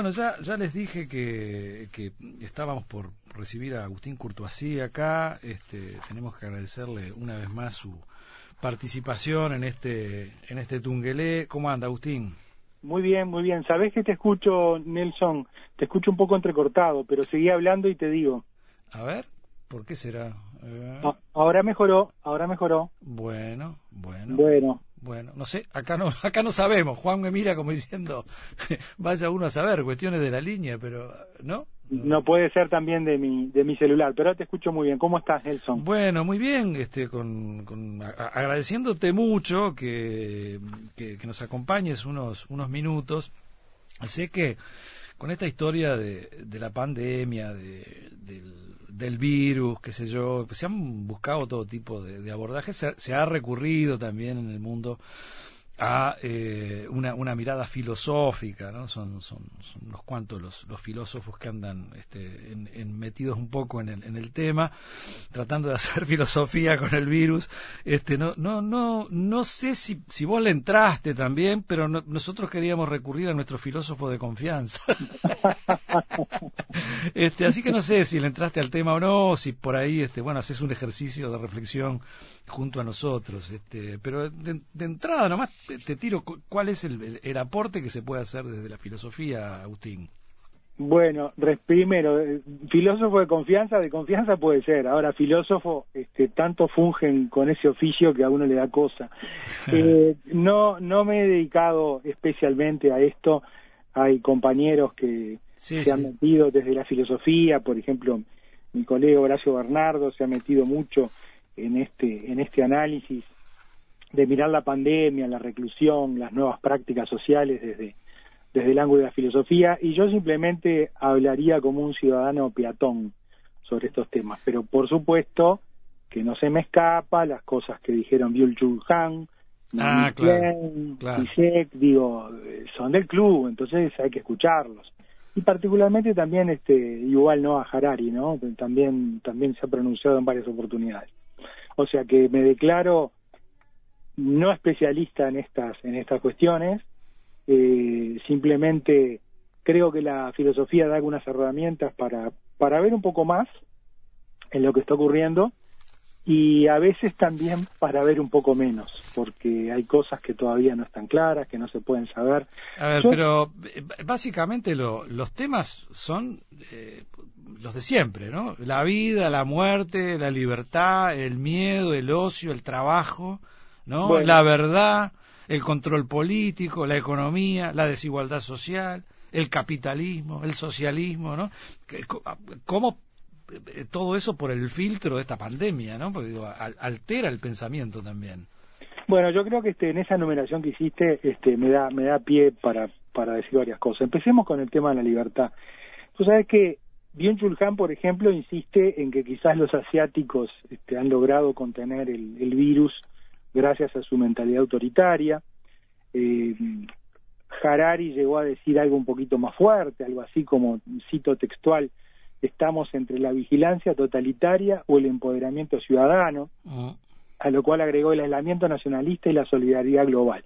Bueno, ya, ya les dije que, que estábamos por recibir a Agustín Curtoasí acá. Este, tenemos que agradecerle una vez más su participación en este, en este Tungelé. ¿Cómo anda, Agustín? Muy bien, muy bien. Sabés que te escucho, Nelson, te escucho un poco entrecortado, pero seguí hablando y te digo. A ver, ¿por qué será? Eh, Ah, Ahora mejoró, ahora mejoró. Bueno, bueno. Bueno, Bueno, no sé, acá no, acá no sabemos. Juan me mira como diciendo, vaya uno a saber, cuestiones de la línea, pero ¿no? no puede ser también de mi, de mi celular, pero te escucho muy bien. ¿Cómo estás, Nelson? Bueno, muy bien, este, con, con- a- agradeciéndote mucho que, que, que nos acompañes unos, unos minutos. Sé que con esta historia de, de la pandemia, de- del, del virus, qué sé yo, se han buscado todo tipo de, de abordajes, se, se ha recurrido también en el mundo a eh, una, una mirada filosófica, ¿no? Son, son, unos cuantos los, los filósofos que andan este, en- en metidos un poco en el, en el tema, tratando de hacer filosofía con el virus. Este, no, no, no, no sé si, si vos le entraste también, pero no- nosotros queríamos recurrir a nuestro filósofo de confianza. este, así que no sé si le entraste al tema o no, si por ahí, este, bueno, haces un ejercicio de reflexión junto a nosotros. Este, pero de, de entrada nomás te, te tiro cu- cuál es el, el- aporte que se puede hacer desde la filosofía, Agustín. Bueno, primero, eh, filósofo de confianza, de confianza puede ser. Ahora, filósofo, este, tanto fungen con ese oficio que a uno le da cosa. Eh, no, no me he dedicado especialmente a esto. Hay compañeros que Sí, se han metido desde la filosofía, por ejemplo, mi colega Horacio Bernardo se ha metido mucho en este, en este análisis de mirar la pandemia, la reclusión, las nuevas prácticas sociales desde, desde el ángulo de la filosofía, y yo simplemente hablaría como un ciudadano peatón sobre estos temas. Pero por supuesto que no se me escapa las cosas que dijeron Byul-Chul Han, Ah, claro, claro. Zizek, digo, eh, son del club, entonces hay que escucharlos. Y particularmente también este igual no a Harari, ¿no? También también se ha pronunciado en varias oportunidades. O sea que me declaro no especialista en estas en estas cuestiones, eh, simplemente creo que la filosofía da algunas herramientas para para ver un poco más en lo que está ocurriendo y a veces también para ver un poco menos, porque hay cosas que todavía no están claras, que no se pueden saber. A ver, Yo- pero eh, básicamente lo- los temas son eh, los de siempre, ¿no? La vida, la muerte, la libertad, el miedo, el ocio, el trabajo, ¿no? Bueno. La verdad, el control político, la economía, la desigualdad social, el capitalismo, el socialismo, ¿no? Co- ¿Cómo todo eso por el filtro de esta pandemia, ¿no? Porque digo, al- altera el pensamiento también. Bueno, yo creo que este, en esa numeración que hiciste este, me da me da pie para, para decir varias cosas. Empecemos con el tema de la libertad. Tú sabes que Byung-Chul Han, por ejemplo, insiste en que quizás los asiáticos este, han logrado contener el, el virus gracias a su mentalidad autoritaria. Eh, Harari llegó a decir algo un poquito más fuerte, algo así como, cito textual, estamos entre la vigilancia totalitaria o el empoderamiento ciudadano Mm. a lo cual agregó el aislamiento nacionalista y la solidaridad global.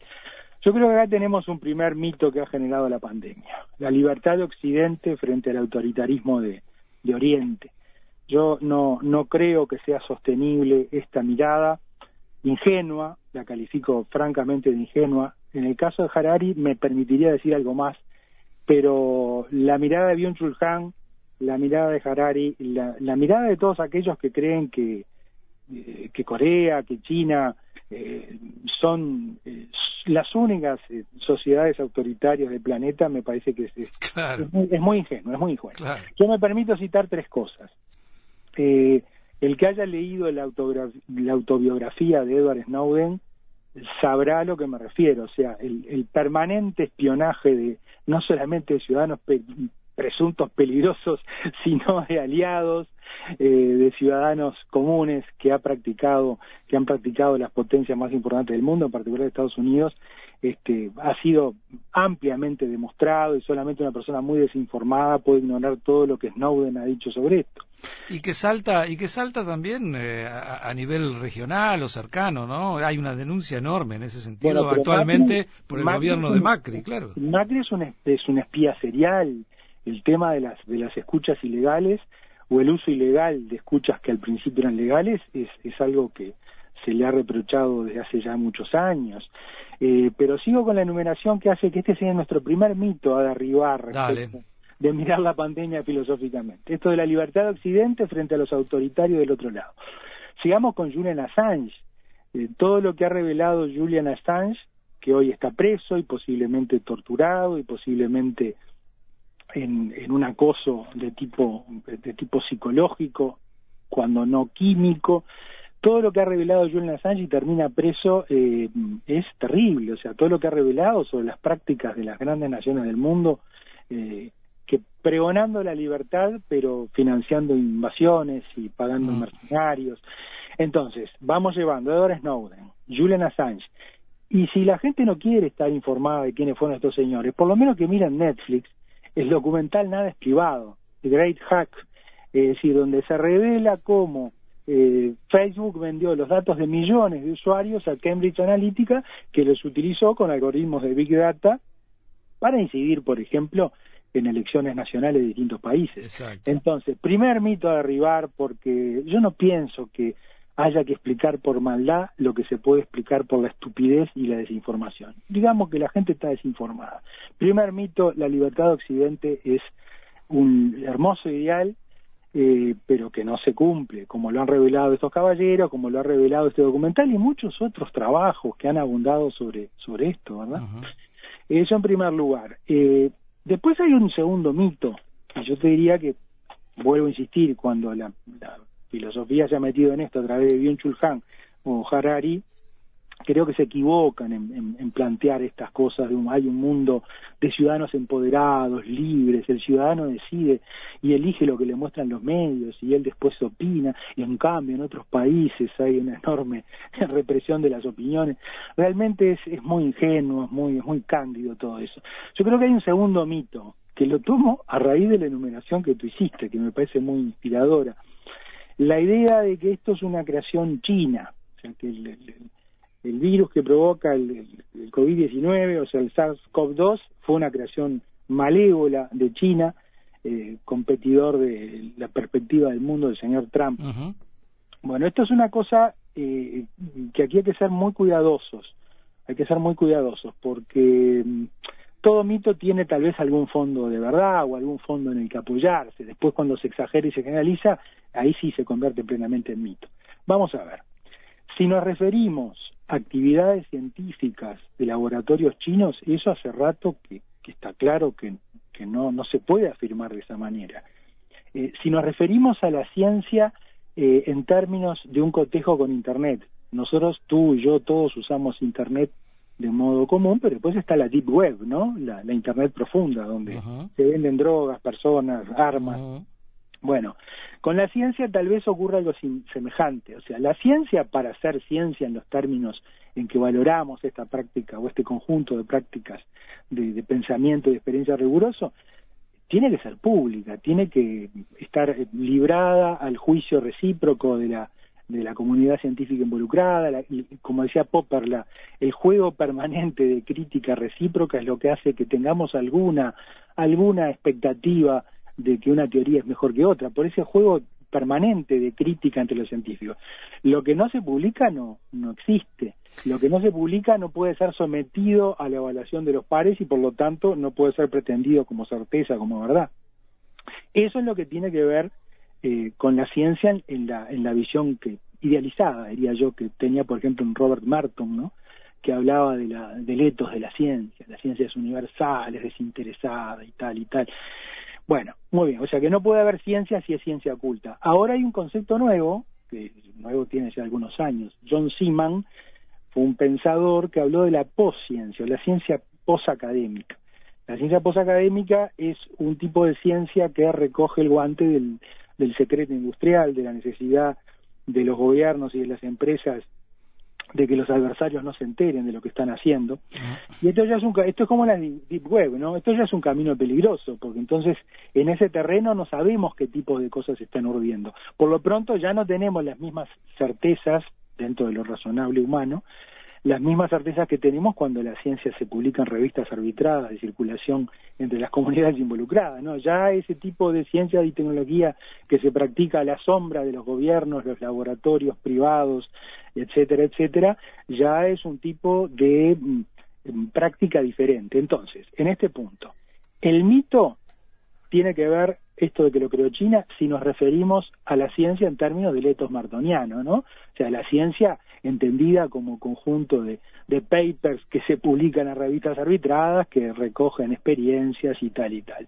Yo creo que acá tenemos un primer mito que ha generado la pandemia, la libertad de Occidente frente al autoritarismo de, de Oriente. Yo no, no creo que sea sostenible esta mirada ingenua, la califico francamente de ingenua. En el caso de Harari me permitiría decir algo más, pero la mirada de Byung-Chul Han, la mirada de Harari, la, la mirada de todos aquellos que creen que, eh, que Corea, que China eh, son eh, las únicas eh, sociedades autoritarias del planeta, me parece que es, es, Claro, es muy, es muy ingenuo, es muy ingenuo. claro. Yo me permito citar tres cosas. Eh, el que haya leído la, la autobiografía de Edward Snowden sabrá a lo que me refiero, o sea, el, el permanente espionaje de no solamente de ciudadanos pe- presuntos peligrosos, sino de aliados, eh, de ciudadanos comunes que ha practicado, que han practicado las potencias más importantes del mundo, en particular de Estados Unidos, este, ha sido ampliamente demostrado y solamente una persona muy desinformada puede ignorar todo lo que Snowden ha dicho sobre esto. Y que salta y que salta también eh, a, nivel regional o cercano, ¿no? Hay una denuncia enorme en ese sentido actualmente por el gobierno de Macri, claro. Macri es un es un espía serial. El tema de las de las escuchas ilegales o el uso ilegal de escuchas que al principio eran legales es, es algo que se le ha reprochado desde hace ya muchos años. Eh, pero sigo con la enumeración que hace que este sea nuestro primer mito a derribar de mirar la pandemia filosóficamente. Esto de la libertad de Occidente frente a los autoritarios del otro lado. Sigamos con Julian Assange. Eh, todo lo que ha revelado Julian Assange, que hoy está preso y posiblemente torturado y posiblemente en, en un acoso de tipo, de tipo psicológico, cuando no químico, todo lo que ha revelado Julian Assange y termina preso eh, es terrible, o sea, todo lo que ha revelado sobre las prácticas de las grandes naciones del mundo, eh, que pregonando la libertad, pero financiando invasiones y pagando mm. mercenarios. Entonces, vamos llevando a Edward Snowden, Julian Assange, y si la gente no quiere estar informada de quiénes fueron estos señores, por lo menos que miren Netflix, el documental Nada es privado, The Great Hack, es decir, donde se revela cómo eh, Facebook vendió los datos de millones de usuarios a Cambridge Analytica, que los utilizó con algoritmos de Big Data para incidir, por ejemplo, en elecciones nacionales de distintos países. Entonces, primer mito a derribar, porque yo no pienso que haya que explicar por maldad lo que se puede explicar por la estupidez y la desinformación. Digamos que la gente está desinformada. Primer mito, la libertad de Occidente es un hermoso ideal eh, pero que no se cumple, como lo han revelado estos caballeros, como lo ha revelado este documental y muchos otros trabajos que han abundado sobre, sobre esto, ¿verdad? Eso en primer lugar. Eh, después hay un segundo mito, y yo te diría que, vuelvo a insistir, cuando la, filosofía se ha metido en esto a través de Byung-Chul o Harari, creo que se equivocan en, plantear estas cosas de un, hay un mundo de ciudadanos empoderados, libres, el ciudadano decide y elige lo que le muestran los medios y él después opina y en cambio en otros países hay una enorme represión de las opiniones. Realmente es, es muy ingenuo, es muy, es muy cándido todo eso. Yo creo que hay un segundo mito que lo tomo a raíz de la enumeración que tú hiciste, que me parece muy inspiradora. La idea de que esto es una creación china, o sea, que el, el virus que provoca el, COVID-19, o sea, el SARS-CoV-2, fue una creación malévola de China, eh, competidor de la perspectiva del mundo del señor Trump. Bueno, esto es una cosa eh, que aquí hay que ser muy cuidadosos, hay que ser muy cuidadosos, porque mm, todo mito tiene tal vez algún fondo de verdad o algún fondo en el que apoyarse. Después cuando se exagera y se generaliza, ahí sí se convierte plenamente en mito. Vamos a ver. Si nos referimos actividades científicas de laboratorios chinos, eso hace rato que, está claro que, no, se puede afirmar de esa manera. Eh, si nos referimos a la ciencia eh, en términos de un cotejo con Internet, nosotros, tú y yo, todos usamos Internet de modo común, pero después está la Deep Web, ¿no? La, Internet profunda, donde se venden drogas, personas, armas. Bueno, con la ciencia tal vez ocurra algo semejante, o sea, la ciencia para ser ciencia en los términos en que valoramos esta práctica o este conjunto de prácticas de, pensamiento y de experiencia riguroso, tiene que ser pública, tiene que estar librada al juicio recíproco de la de la comunidad científica involucrada, y, como decía Popper, la, el juego permanente de crítica recíproca es lo que hace que tengamos alguna alguna expectativa de que una teoría es mejor que otra, por ese juego permanente de crítica entre los científicos. Lo que no se publica no, no existe. Lo que no se publica no puede ser sometido a la evaluación de los pares y por lo tanto no puede ser pretendido como certeza, como verdad. Eso es lo que tiene que ver eh, con la ciencia en la, en la visión que idealizada, diría yo, que tenía, por ejemplo, un Robert Merton, ¿no? que hablaba de la, del etos de la ciencia, la ciencia es universal, es desinteresada y tal y tal. Bueno, muy bien, o sea que no puede haber ciencia si es ciencia oculta. Ahora hay un concepto nuevo, que nuevo tiene ya algunos años. John Seaman fue un pensador que habló de la posciencia, la ciencia posacadémica. La ciencia posacadémica es un tipo de ciencia que recoge el guante del, del secreto industrial, de la necesidad de los gobiernos y de las empresas de que los adversarios no se enteren de lo que están haciendo. Y esto ya es un esto es como la deep web, ¿no? Esto ya es un camino peligroso, porque entonces en ese terreno no sabemos qué tipo de cosas se están urdiendo. Por lo pronto ya no tenemos las mismas certezas dentro de lo razonable humano las mismas certezas que tenemos cuando la ciencia se publica en revistas arbitradas de circulación entre las comunidades involucradas, ¿no? Ya ese tipo de ciencia y tecnología que se practica a la sombra de los gobiernos, los laboratorios privados, etcétera, etcétera, ya es un tipo de mm, práctica diferente. Entonces, en este punto, el mito tiene que ver esto de que lo creó China si nos referimos a la ciencia en términos del etos martoniano, ¿no? O sea, la ciencia entendida como conjunto de, de papers que se publican en revistas arbitradas, que recogen experiencias y tal y tal.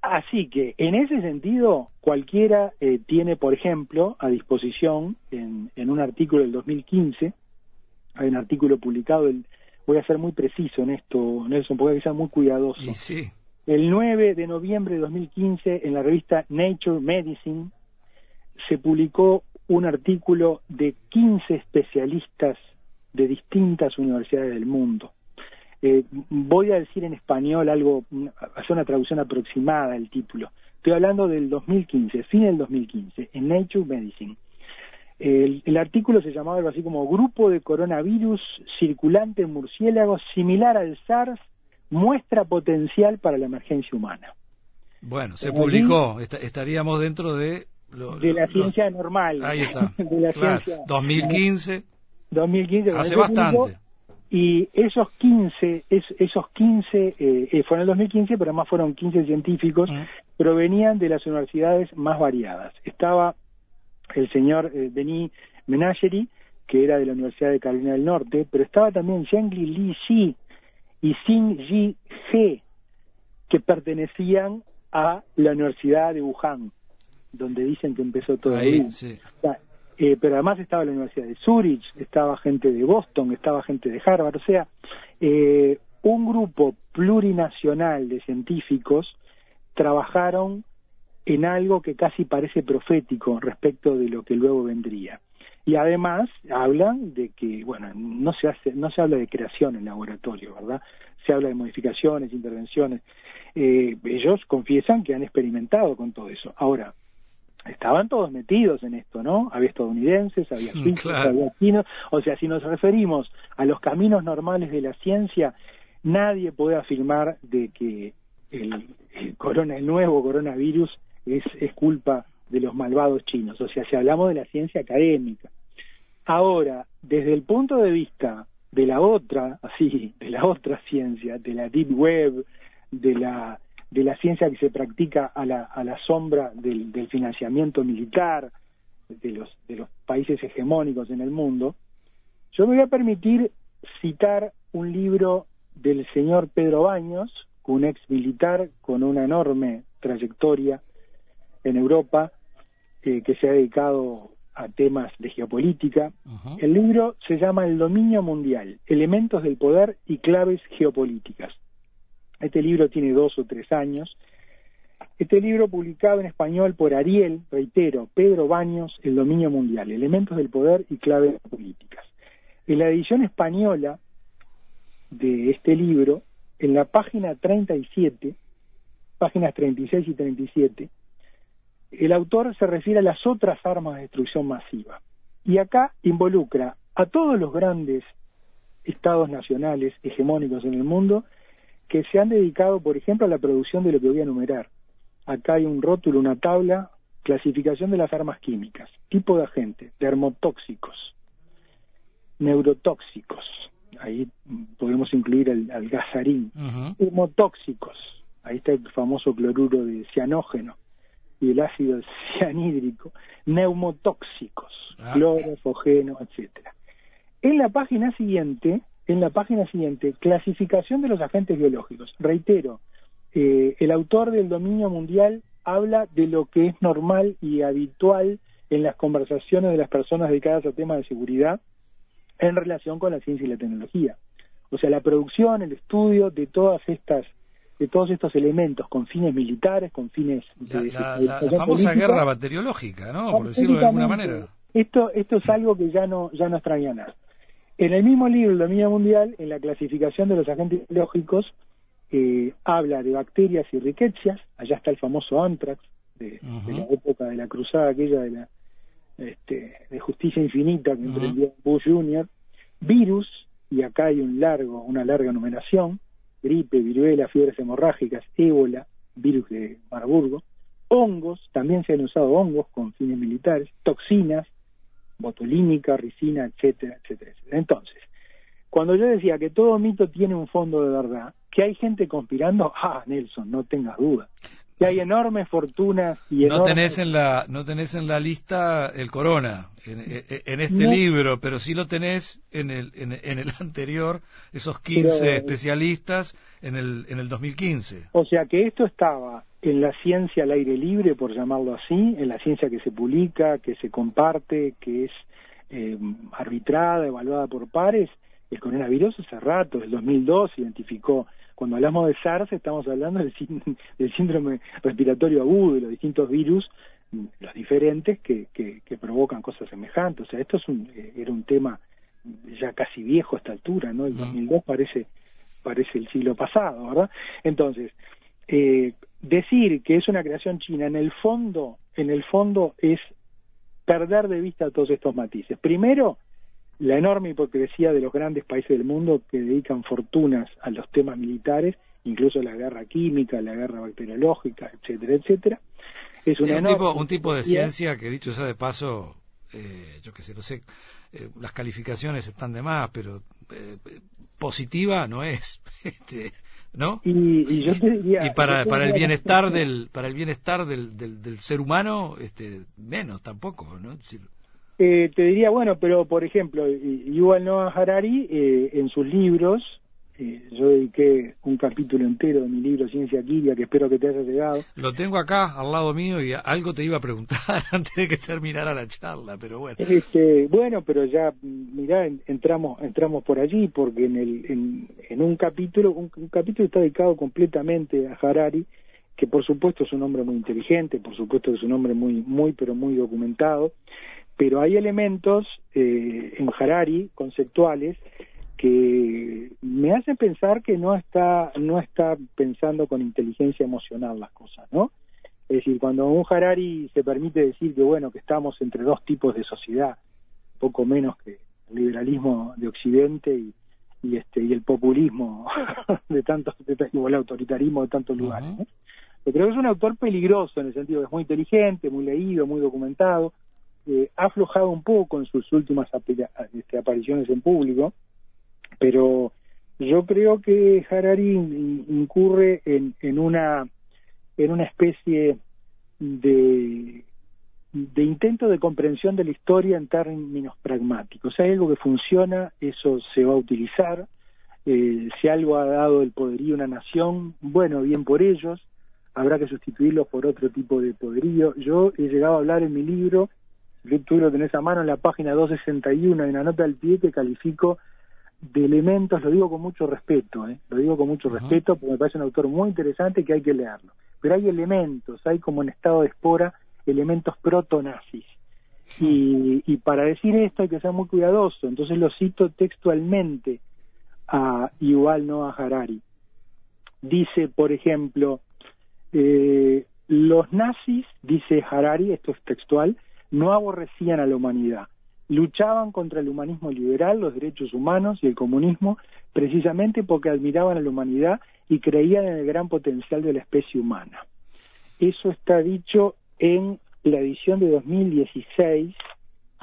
Así que, en ese sentido, cualquiera eh, tiene, por ejemplo, a disposición en, en un artículo del 2015, hay un artículo publicado, el, voy a ser muy preciso en esto, Nelson, porque hay que ser muy cuidadoso. sí. El 9 de noviembre de 2015, en la revista Nature Medicine, se publicó un artículo de 15 especialistas de distintas universidades del mundo. Eh, voy a decir en español algo, hacer una traducción aproximada del título. Estoy hablando del 2015, fin del 2015, en Nature Medicine. El, el, artículo se llamaba algo así como Grupo de coronavirus circulante en murciélagos similar al SARS muestra potencial para la emergencia humana. Bueno, se publicó, estaríamos dentro de... de la ciencia normal. Ahí está. de la ciencia, 2015. 2015. Hace bastante. y esos 15, esos 15, eh, eh, fueron en el 2015, pero además fueron 15 científicos, provenían de las universidades más variadas. Estaba el señor eh, Denis Menageri, que era de la Universidad de Carolina del Norte, pero estaba también Zhengli Li Xi, y Xin Ji He, que pertenecían a la Universidad de Wuhan, donde dicen que empezó todo ahí. Eh, pero además estaba la Universidad de Zurich, estaba gente de Boston, estaba gente de Harvard, o sea, eh, un grupo plurinacional de científicos trabajaron en algo que casi parece profético respecto de lo que luego vendría. Y además hablan de que bueno no se hace no se habla de creación en laboratorio verdad se habla de modificaciones intervenciones. Eh, ellos confiesan que han experimentado con todo eso. Ahora estaban todos metidos en esto no había estadounidenses había mm, suizos había chinos. O sea si nos referimos a los caminos normales de la ciencia nadie puede afirmar de que el, el corona el nuevo coronavirus es, es culpa de los malvados chinos, o sea, si hablamos de la ciencia académica. Ahora, desde el punto de vista de la otra, así, de la otra ciencia, de la deep web, de la de la ciencia que se practica a la, a la sombra del, del financiamiento militar de los, de los países hegemónicos en el mundo, yo me voy a permitir citar un libro del señor Pedro Baños, un ex militar con una enorme trayectoria en Europa, eh, que se ha dedicado a temas de geopolítica. El libro se llama El dominio mundial, elementos del poder y claves geopolíticas. Este libro tiene dos o tres años. Este libro publicado en español por Ariel, reitero, Pedro Baños, El dominio mundial, elementos del poder y claves políticas. En la edición española de este libro, en la página 37, páginas 36 y 37, el autor se refiere a las otras armas de destrucción masiva. Y acá involucra a todos los grandes estados nacionales hegemónicos en el mundo que se han dedicado, por ejemplo, a la producción de lo que voy a enumerar. Acá hay un rótulo, una tabla, clasificación de las armas químicas, tipo de agente, dermotóxicos, neurotóxicos, ahí podemos incluir al, gasarín, hemotóxicos, ahí está el famoso cloruro de cianógeno, y el ácido cianhídrico, neumotóxicos, ah. cloro, fogeno, etcétera. En la página siguiente, en la página siguiente, clasificación de los agentes biológicos. Reitero, eh, el autor del dominio mundial habla de lo que es normal y habitual en las conversaciones de las personas dedicadas a temas de seguridad en relación con la ciencia y la tecnología. O sea, la producción, el estudio de todas estas de todos estos elementos con fines militares, con fines de la, famosa guerra bacteriológica, ¿no? Por decirlo de alguna manera. Esto esto es algo que ya no ya no extraña nada. En el mismo libro, El dominio mundial, en la clasificación de los agentes biológicos, eh, habla de bacterias y riquecias. Allá está el famoso anthrax de, la época de la cruzada aquella de la este, de justicia infinita que emprendió Bush Jr. Virus y acá hay un largo una larga numeración gripe, viruela, fiebres hemorrágicas, ébola, virus de Marburgo, hongos, también se han usado hongos con fines militares, toxinas, botulínica, ricina, etcétera, etcétera, etcétera. Entonces, cuando yo decía que todo mito tiene un fondo de verdad, que hay gente conspirando, ah, Nelson, no tengas duda que hay enormes fortunas y no tenés en la no tenés en la lista el corona en, este libro pero sí lo tenés en el en, el anterior esos 15 especialistas en el en el 2015 o sea que esto estaba en la ciencia al aire libre por llamarlo así en la ciencia que se publica que se comparte que es eh, arbitrada evaluada por pares. El coronavirus hace rato el 2002 identificó cuando hablamos de SARS estamos hablando del, síndrome respiratorio agudo, de los distintos virus, los diferentes que, que, provocan cosas semejantes. O sea, esto es un, eh, era un tema ya casi viejo a esta altura, ¿no? El 2002 parece, parece el siglo pasado, ¿verdad? Entonces, eh, decir que es una creación china, en el fondo, en el fondo es perder de vista todos estos matices. Primero, la enorme hipocresía de los grandes países del mundo que dedican fortunas a los temas militares, incluso la guerra química, la guerra bacteriológica, etcétera, etcétera. Es un, tipo, un tipo de ciencia que, dicho sea de paso, eh, yo qué sé, no sé, eh, las calificaciones están de más, pero eh, positiva no es. Este, ¿no? Y, yo te y para, para el bienestar del para el bienestar del, del, del, ser humano este menos tampoco no eh, te diría, bueno, pero por ejemplo, Yuval Noah Harari, eh, en sus libros, eh, yo dediqué un capítulo entero de mi libro Ciencia Quiria, que espero que te haya llegado. Lo tengo acá, al lado mío, y algo te iba a preguntar antes de que terminara la charla, pero bueno. Este, bueno, pero ya, mirá, entramos entramos por allí, porque en, el, en, en un capítulo, un, un capítulo está dedicado completamente a Harari, que por supuesto es un hombre muy inteligente, por supuesto es un hombre muy, muy, pero muy documentado, pero hay elementos eh, en Harari conceptuales que me hacen pensar que no está no está pensando con inteligencia emocional las cosas, ¿no? Es decir, cuando un Harari se permite decir que bueno que estamos entre dos tipos de sociedad, poco menos que el liberalismo de Occidente y, y este y el populismo de tantos de, o el autoritarismo de tantos lugares. Yo creo que es un autor peligroso en el sentido que es muy inteligente, muy leído, muy documentado, eh, ha aflojado un poco en sus últimas este, apariciones en público, pero yo creo que Harari incurre en, en una en una especie de intento de comprensión de la historia en términos pragmáticos. Si hay algo que funciona, eso se va a utilizar. Eh, si algo ha dado el poderío a una nación, bueno, bien por ellos. Habrá que sustituirlo por otro tipo de poderío. Yo he llegado a hablar en mi libro tú lo tenés a mano en la página 261, en la nota del pie que califico de elementos, lo digo con mucho respeto, ¿eh? lo digo con mucho respeto porque me parece un autor muy interesante que hay que leerlo. Pero hay elementos, hay como en estado de espora elementos proto-nazis. Y, y para decir esto hay que ser muy cuidadoso, entonces lo cito textualmente a igual no a Harari. Dice, por ejemplo, eh, los nazis, dice Harari, esto es textual, no aborrecían a la humanidad, luchaban contra el humanismo liberal, los derechos humanos y el comunismo, precisamente porque admiraban a la humanidad y creían en el gran potencial de la especie humana. Eso está dicho en la edición de 2016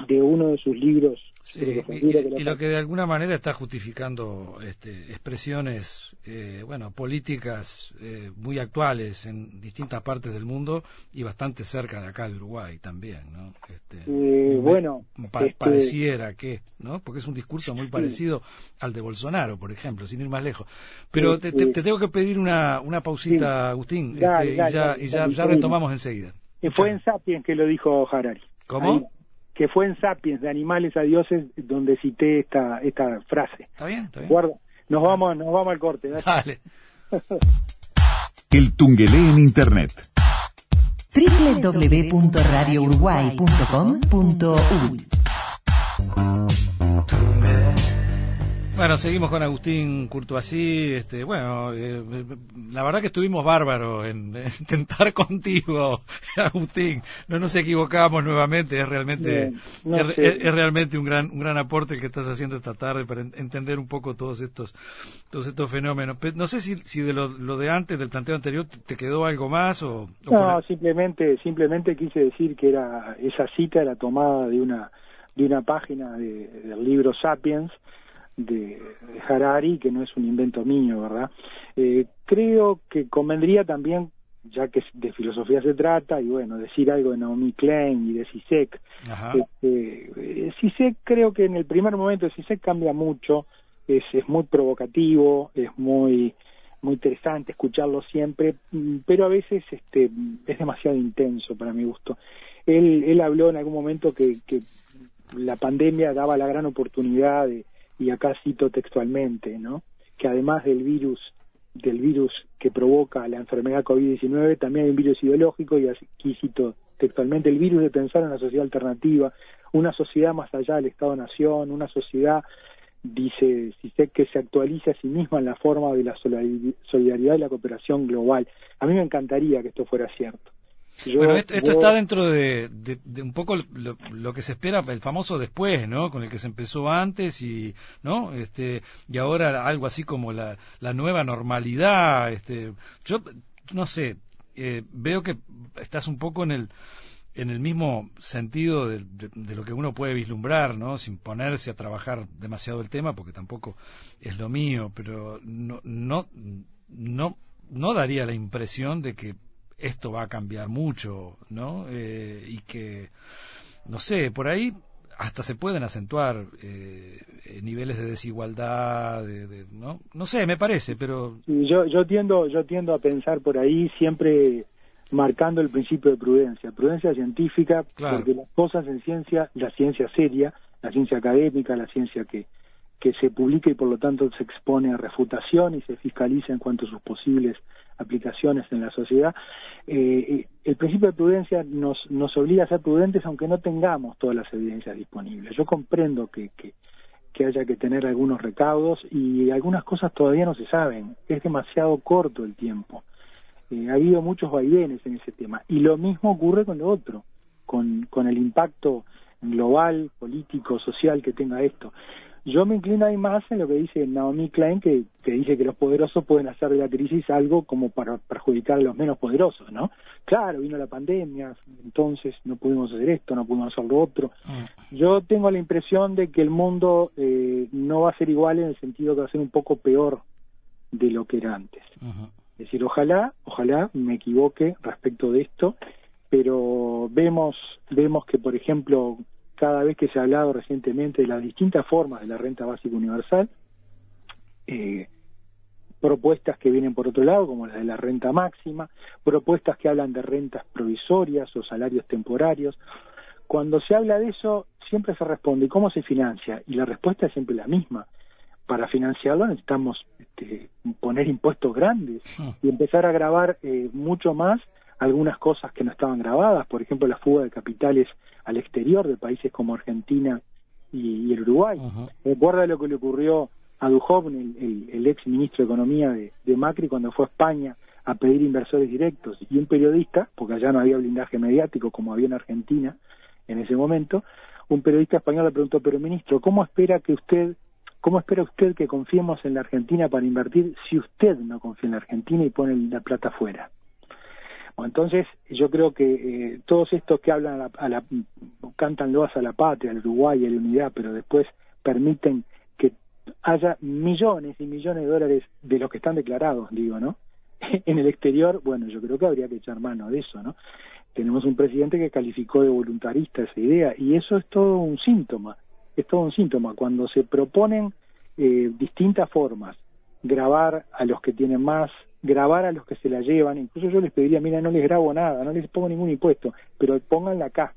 de uno de sus libros y, lo que de alguna manera está justificando este, expresiones, eh, bueno, políticas eh, muy actuales en distintas partes del mundo y bastante cerca de acá de Uruguay también, ¿no? Este, eh, bueno, este pareciera que, ¿no? Porque es un discurso muy parecido al de Bolsonaro, por ejemplo, sin ir más lejos. Pero te, tengo que pedir una, una pausita, Agustín, este, y, ya, y ya, ya retomamos enseguida. Fue en Sapiens que lo dijo Harari. ¿Cómo? Que fue en Sapiens, de animales a dioses, donde cité esta, esta frase. Está bien, está bien. Nos vamos, nos vamos al corte. Dale. El Tungelé en Internet. www.radiouruguay.com.uy Bueno, seguimos con Agustín Curtoasí. Este, bueno, eh, la verdad que estuvimos bárbaros en, en, intentar contigo, Agustín. No nos equivocamos nuevamente. Es realmente, Bien, no es, sé. es- es realmente un gran, un gran aporte el que estás haciendo esta tarde para en- entender un poco todos estos, todos estos fenómenos. No sé si, si de lo, lo de antes, del planteo anterior, te, te quedó algo más o. No, el- simplemente, simplemente quise decir que era esa cita era tomada de una de una página de- del libro Sapiens de, de Harari, que no es un invento mío, ¿verdad? Eh, creo que convendría también, ya que de filosofía se trata, y bueno, decir algo de Naomi Klein y de Sisek. Este, eh, Sisek creo que en el primer momento Sisek cambia mucho, es, es muy provocativo, es muy muy interesante escucharlo siempre, mm, pero a veces este es demasiado intenso para mi gusto. Él, él habló en algún momento que, que la pandemia daba la gran oportunidad de, y acá cito textualmente, ¿no? Que además del virus del virus que provoca la enfermedad COVID-19, también hay un virus ideológico y aquí cito textualmente el virus de pensar en una sociedad alternativa, una sociedad más allá del Estado-Nación, una sociedad dice Sisek que se actualiza a sí misma en la forma de la solidari- solidaridad y la cooperación global. A mí me encantaría que esto fuera cierto. Yo- bueno, esto, esto yo- está dentro de, de- de un poco lo, lo que se espera, el famoso después, ¿no? Con el que se empezó antes y, ¿no? Este, y ahora algo así como la, la nueva normalidad. Este, yo, no sé, eh, veo que estás un poco en el, en el mismo sentido de, de- de lo que uno puede vislumbrar, ¿no? Sin ponerse a trabajar demasiado el tema, porque tampoco es lo mío, pero no, no, no, no daría la impresión de que esto va a cambiar mucho, ¿no? Eh, y que, no sé, por ahí hasta se pueden acentuar eh, niveles de desigualdad, de, de- ¿no? No sé, me parece, pero yo, yo tiendo, yo tiendo a pensar por ahí siempre marcando el principio de prudencia, prudencia científica, Claro. porque las cosas en ciencia, la ciencia seria, la ciencia académica, la ciencia que, que se publica y por lo tanto se expone a refutación y se fiscaliza en cuanto a sus posibles aplicaciones en la sociedad, eh, eh, el principio de prudencia nos, nos obliga a ser prudentes aunque no tengamos todas las evidencias disponibles. Yo comprendo que, que, que haya que tener algunos recaudos y algunas cosas todavía no se saben. Es demasiado corto el tiempo. Eh, ha habido muchos vaivenes en ese tema. Y lo mismo ocurre con lo otro, con, con el impacto global, político, social que tenga esto. Yo me inclino ahí más en lo que dice Naomi Klein, que, que dice que los poderosos pueden hacer de la crisis algo como para perjudicar a los menos poderosos, ¿no? Claro, vino la pandemia, entonces no pudimos hacer esto, no pudimos hacer lo otro. mm, Yo tengo la impresión de que el mundo eh, no va a ser igual en el sentido que va a ser un poco peor de lo que era antes. Es decir, ojalá, ojalá me equivoque respecto de esto, pero vemos, vemos que, por ejemplo, cada vez que se ha hablado recientemente de las distintas formas de la renta básica universal, eh, propuestas que vienen por otro lado, como la de la renta máxima, propuestas que hablan de rentas provisorias o salarios temporarios. Cuando se habla de eso, siempre se responde, ¿y cómo se financia? Y la respuesta es siempre la misma. Para financiarlo necesitamos este, poner impuestos grandes y empezar a grabar eh, mucho más algunas cosas que no estaban grabadas, por ejemplo, la fuga de capitales al exterior de países como Argentina y, y el Uruguay. Recuerda lo que le ocurrió a Duhovne, el, el- el ex ministro de Economía de, de Macri, cuando fue a España a pedir inversores directos. Y un periodista, porque allá no había blindaje mediático como había en Argentina en ese momento, un periodista español le preguntó, pero ministro, ¿cómo espera que usted, cómo espera usted que confiemos en la Argentina para invertir si usted no confía en la Argentina y pone la plata afuera? Bueno, entonces, yo creo que eh, todos estos que hablan a la, a la- cantan loas a la patria, al Uruguay, a la unidad, pero después permiten que haya millones y millones de dólares de los que están declarados, digo, ¿no? en el exterior, bueno, yo creo que habría que echar mano de eso, ¿no? Tenemos un presidente que calificó de voluntarista esa idea y eso es todo un síntoma, es todo un síntoma. Cuando se proponen eh, distintas formas, grabar a los que tienen más, grabar a los que se la llevan, incluso yo les pediría, mira, no les grabo nada, no les pongo ningún impuesto, pero pónganla acá.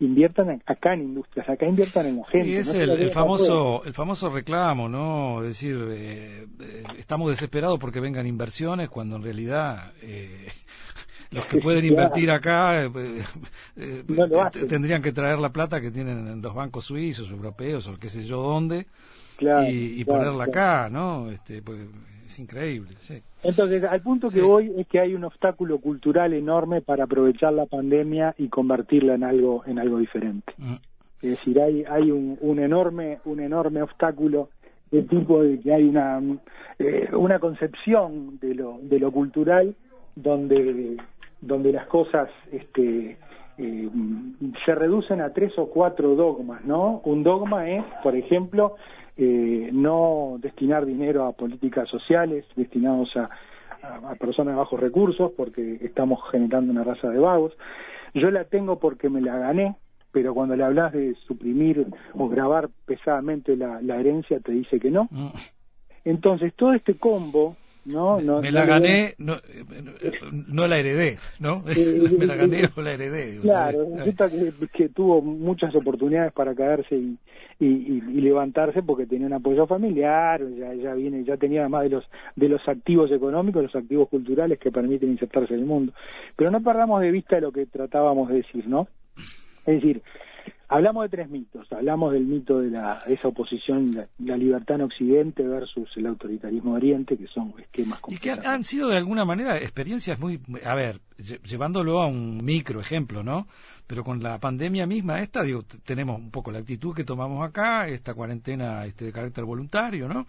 inviertan acá en industrias, acá inviertan en la gente. Sí, es el, famoso el famoso reclamo, ¿no? Es decir, eh, eh, estamos desesperados porque vengan inversiones cuando en realidad eh, los que pueden invertir acá tendrían que traer la plata que tienen en los bancos suizos, europeos o qué sé yo dónde y, ponerla acá, ¿no? Este, pues, es increíble, sí. Entonces, al punto que voy es que hay un obstáculo cultural enorme para aprovechar la pandemia y convertirla en algo en algo diferente. Mm. Es decir, hay hay un, un enorme un enorme obstáculo de tipo de que hay una eh, una concepción de lo de lo cultural donde donde las cosas este eh, se reducen a tres o cuatro dogmas, ¿no? Un dogma es, por ejemplo, eh, no destinar dinero a políticas sociales destinados a, a, personas de bajos recursos porque estamos generando una raza de vagos. Yo la tengo porque me la gané, pero cuando le hablas de suprimir o grabar pesadamente la, la herencia te dice que no. Mm. Entonces, todo este combo no, no, me la gané, no, no la heredé, ¿no? me la gané o la heredé. Claro, resulta que, que, tuvo muchas oportunidades para caerse y, y, y, levantarse porque tenía un apoyo familiar, ya, ya viene, ya tenía además de los de los activos económicos, los activos culturales que permiten insertarse en el mundo. Pero no perdamos de vista lo que tratábamos de decir, ¿no? Es decir, Hablamos de tres mitos. Hablamos del mito de la, esa oposición, la, libertad en Occidente versus el autoritarismo de Oriente, que son esquemas complicados. Y que han sido de alguna manera experiencias muy, a ver, llevándolo a un micro ejemplo, ¿no? Pero con la pandemia misma esta, digo, tenemos un poco la actitud que tomamos acá, esta cuarentena este, de carácter voluntario, ¿no?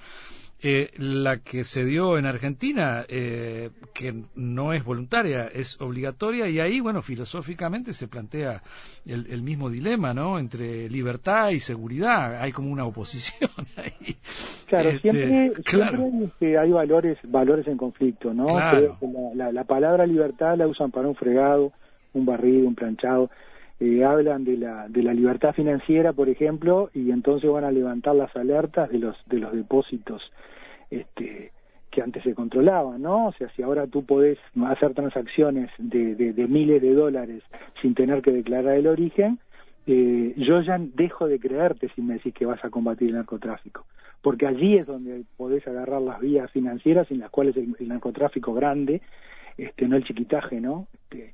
Eh, la que se dio en Argentina, eh, que no es voluntaria, es obligatoria, y ahí, bueno, filosóficamente se plantea el, mismo dilema, ¿no? Entre libertad y seguridad, hay como una oposición ahí. Claro, este, siempre, siempre hay valores, valores en conflicto, ¿no? La, la, palabra libertad la usan para un fregado, un barrido, un planchado. Eh, hablan de la, de la libertad financiera, por ejemplo, y entonces van a levantar las alertas de los, de los depósitos este, que antes se controlaban, ¿no? O sea, si ahora tú podés hacer transacciones de, de, miles de dólares sin tener que declarar el origen, eh, yo ya dejo de creerte si me decís que vas a combatir el narcotráfico, porque allí es donde podés agarrar las vías financieras en las cuales el, narcotráfico grande, este, no el chiquitaje, ¿no? Este,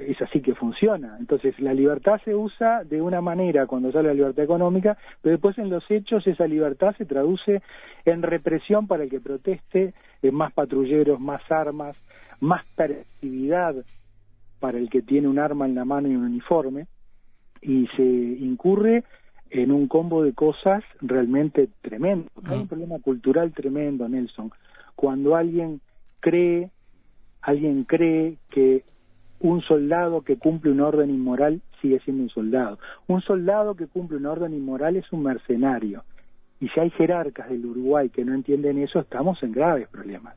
es así que funciona. Entonces, la libertad se usa de una manera cuando sale la libertad económica, pero después en los hechos esa libertad se traduce en represión para el que proteste, en más patrulleros, más armas, más perceptividad para el que tiene un arma en la mano y un uniforme, y se incurre en un combo de cosas realmente tremendo. Hay un mm. problema cultural tremendo, Nelson. Cuando alguien cree, alguien cree que un soldado que cumple un orden inmoral sigue siendo un soldado. Un soldado que cumple un orden inmoral es un mercenario. Y si hay jerarcas del Uruguay que no entienden eso, estamos en graves problemas.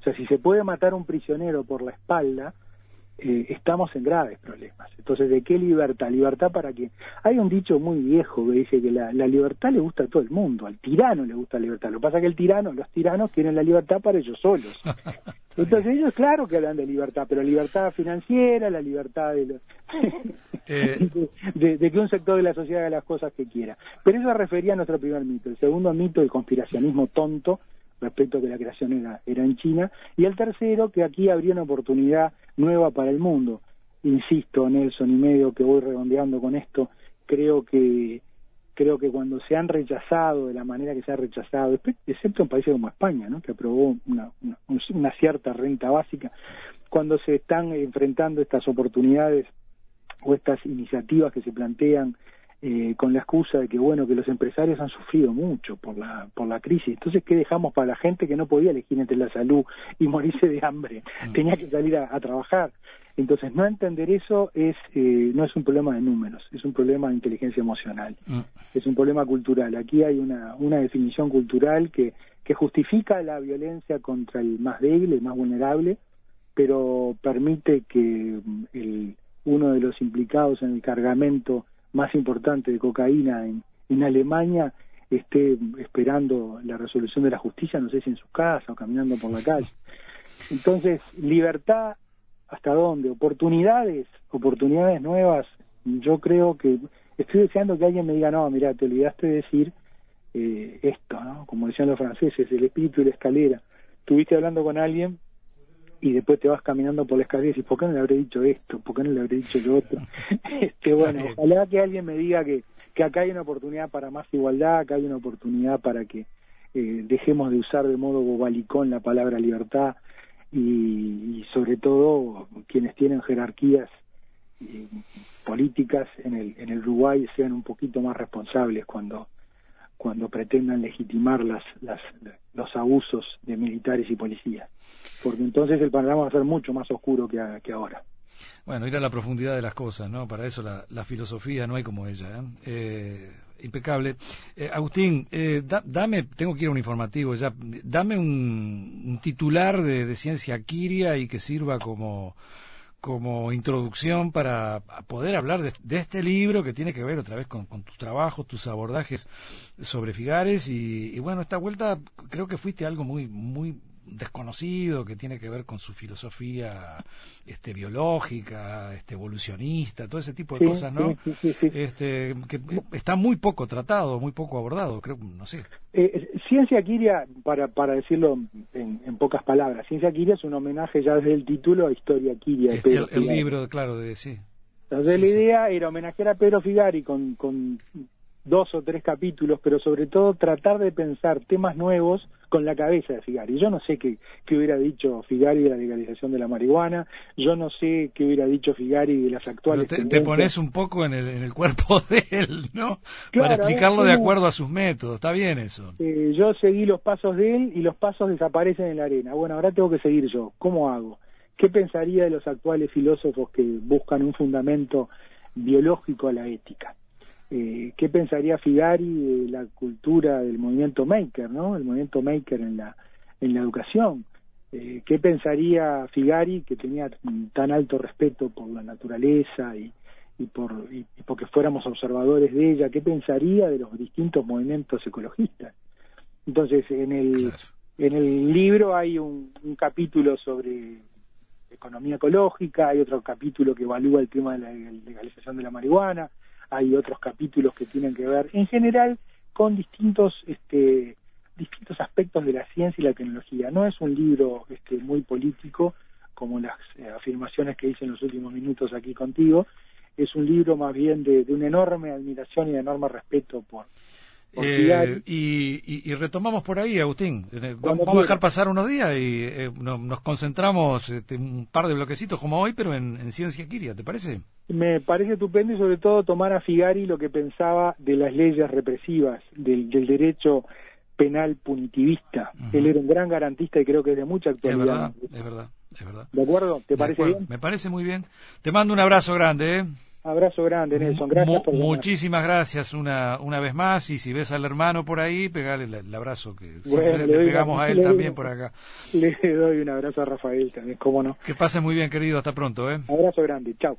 O sea, si se puede matar a un prisionero por la espalda, eh, estamos en graves problemas. Entonces, ¿de qué libertad? Libertad para que... Hay un dicho muy viejo que dice que la, la, libertad le gusta a todo el mundo, al tirano le gusta la libertad. Lo que pasa es que el tirano, los tiranos tienen la libertad para ellos solos. Entonces ellos claro que hablan de libertad, pero libertad financiera, la libertad de, eh. de, que un sector de la sociedad haga las cosas que quiera. Pero eso refería a nuestro primer mito. El segundo mito, el conspiracionismo tonto, respecto a que la creación era, era en China. Y el tercero, que aquí habría una oportunidad nueva para el mundo. Insisto, Nelson y medio que voy redondeando con esto, creo que creo que cuando se han rechazado de la manera que se ha rechazado, excepto en países como España, ¿no? que aprobó una, una, cierta renta básica, cuando se están enfrentando estas oportunidades o estas iniciativas que se plantean eh, con la excusa de que bueno que los empresarios han sufrido mucho por la por la crisis entonces qué dejamos para la gente que no podía elegir entre la salud y morirse de hambre mm. tenía que salir a, trabajar entonces no entender eso es eh, no es un problema de números es un problema de inteligencia emocional mm. es un problema cultural aquí hay una una definición cultural que que justifica la violencia contra el más débil el más vulnerable pero permite que mm, el uno de los implicados en el cargamento más importante de cocaína en, en Alemania esté esperando la resolución de la justicia, no sé si en su casa o caminando por la calle. Entonces, libertad, ¿hasta dónde? Oportunidades, oportunidades nuevas Yo creo que estoy deseando que alguien me diga, no, mira, te olvidaste de decir eh, esto, ¿no? Como decían los franceses, el espíritu y la escalera. Estuviste hablando con alguien y después te vas caminando por la escalera y dices, ¿por qué no le habré dicho esto? ¿Por qué no le habré dicho lo otro? este, bueno, ojalá que alguien me diga que, que acá hay una oportunidad para más igualdad, acá hay una oportunidad para que eh, dejemos de usar de modo bobalicón la palabra libertad y, sobre todo quienes tienen jerarquías eh, políticas en el, en el Uruguay sean un poquito más responsables cuando cuando pretendan legitimar las, las, los abusos de militares y policías, porque entonces el panorama va a ser mucho más oscuro que, que ahora. Bueno, ir a la profundidad de las cosas, ¿no? Para eso la, la filosofía no hay como ella. ¿eh? eh impecable. Eh, Agustín, eh, dame, tengo que ir a un informativo ya, dame un, titular de, de, Ciencia Quiria y que sirva como, como introducción para poder hablar de, este libro que tiene que ver otra vez con, tus trabajos, tus abordajes sobre Figares y, y, bueno, esta vuelta creo que fuiste algo muy, muy desconocido que tiene que ver con su filosofía este biológica, este evolucionista, todo ese tipo de cosas, ¿no? este que está muy poco tratado, muy poco abordado, creo, no sé. Eh, Ciencia Quiria, para, para decirlo en, pocas palabras, Ciencia Quiria es un homenaje ya desde el título a Historia Quiria. el, libro, claro, de sí. Entonces la idea era homenajear a Pedro Figari con, con dos o tres capítulos, pero sobre todo tratar de pensar temas nuevos con la cabeza de Figari. Yo no sé qué, qué, hubiera dicho Figari de la legalización de la marihuana, yo no sé qué hubiera dicho Figari de las actuales. Te, te, pones un poco en el, en el cuerpo de él, ¿no? Para explicarlo de acuerdo a sus métodos, está bien eso. Eh, yo seguí los pasos de él y los pasos desaparecen en la arena. Bueno, ahora tengo que seguir yo. ¿Cómo hago? ¿Qué pensaría de los actuales filósofos que buscan un fundamento biológico a la ética? Eh, qué pensaría Figari de la cultura del movimiento maker, ¿no? El movimiento maker en la en la educación. Eh, ¿Qué pensaría Figari que tenía tan alto respeto por la naturaleza y, y por y, porque fuéramos observadores de ella? ¿Qué pensaría de los distintos movimientos ecologistas? Entonces, en el en el libro hay un, un capítulo sobre economía ecológica, hay otro capítulo que evalúa el tema de la legalización de la marihuana, hay otros capítulos que tienen que ver, en general, con distintos, este, distintos aspectos de la ciencia y la tecnología. No es un libro este, muy político, como las eh, afirmaciones que hice en los últimos minutos aquí contigo, es un libro más bien de, de una enorme admiración y de enorme respeto por, eh, y, retomamos por ahí, Agustín. Eh, vamos a dejar pasar unos días y eh, nos concentramos este, un par de bloquecitos como hoy, pero en, ciencia quiria, ¿te parece? Me parece estupendo y sobre todo tomar a Figari lo que pensaba de las leyes represivas, del, derecho penal punitivista. Él era un gran garantista y creo que es de mucha actualidad. Es verdad, es verdad. ¿De acuerdo? ¿Te parece bien? Me parece muy bien. Te mando un abrazo grande, ¿eh? Abrazo grande, Nelson. Gracias por Muchísimas gracias una, una vez más. Y si ves al hermano por ahí, pegale el, abrazo que siempre le, pegamos a él también por acá. Le doy un abrazo a Rafael también, cómo no. Que pase muy bien, querido. Hasta pronto. ¿eh? Abrazo grande. Chao.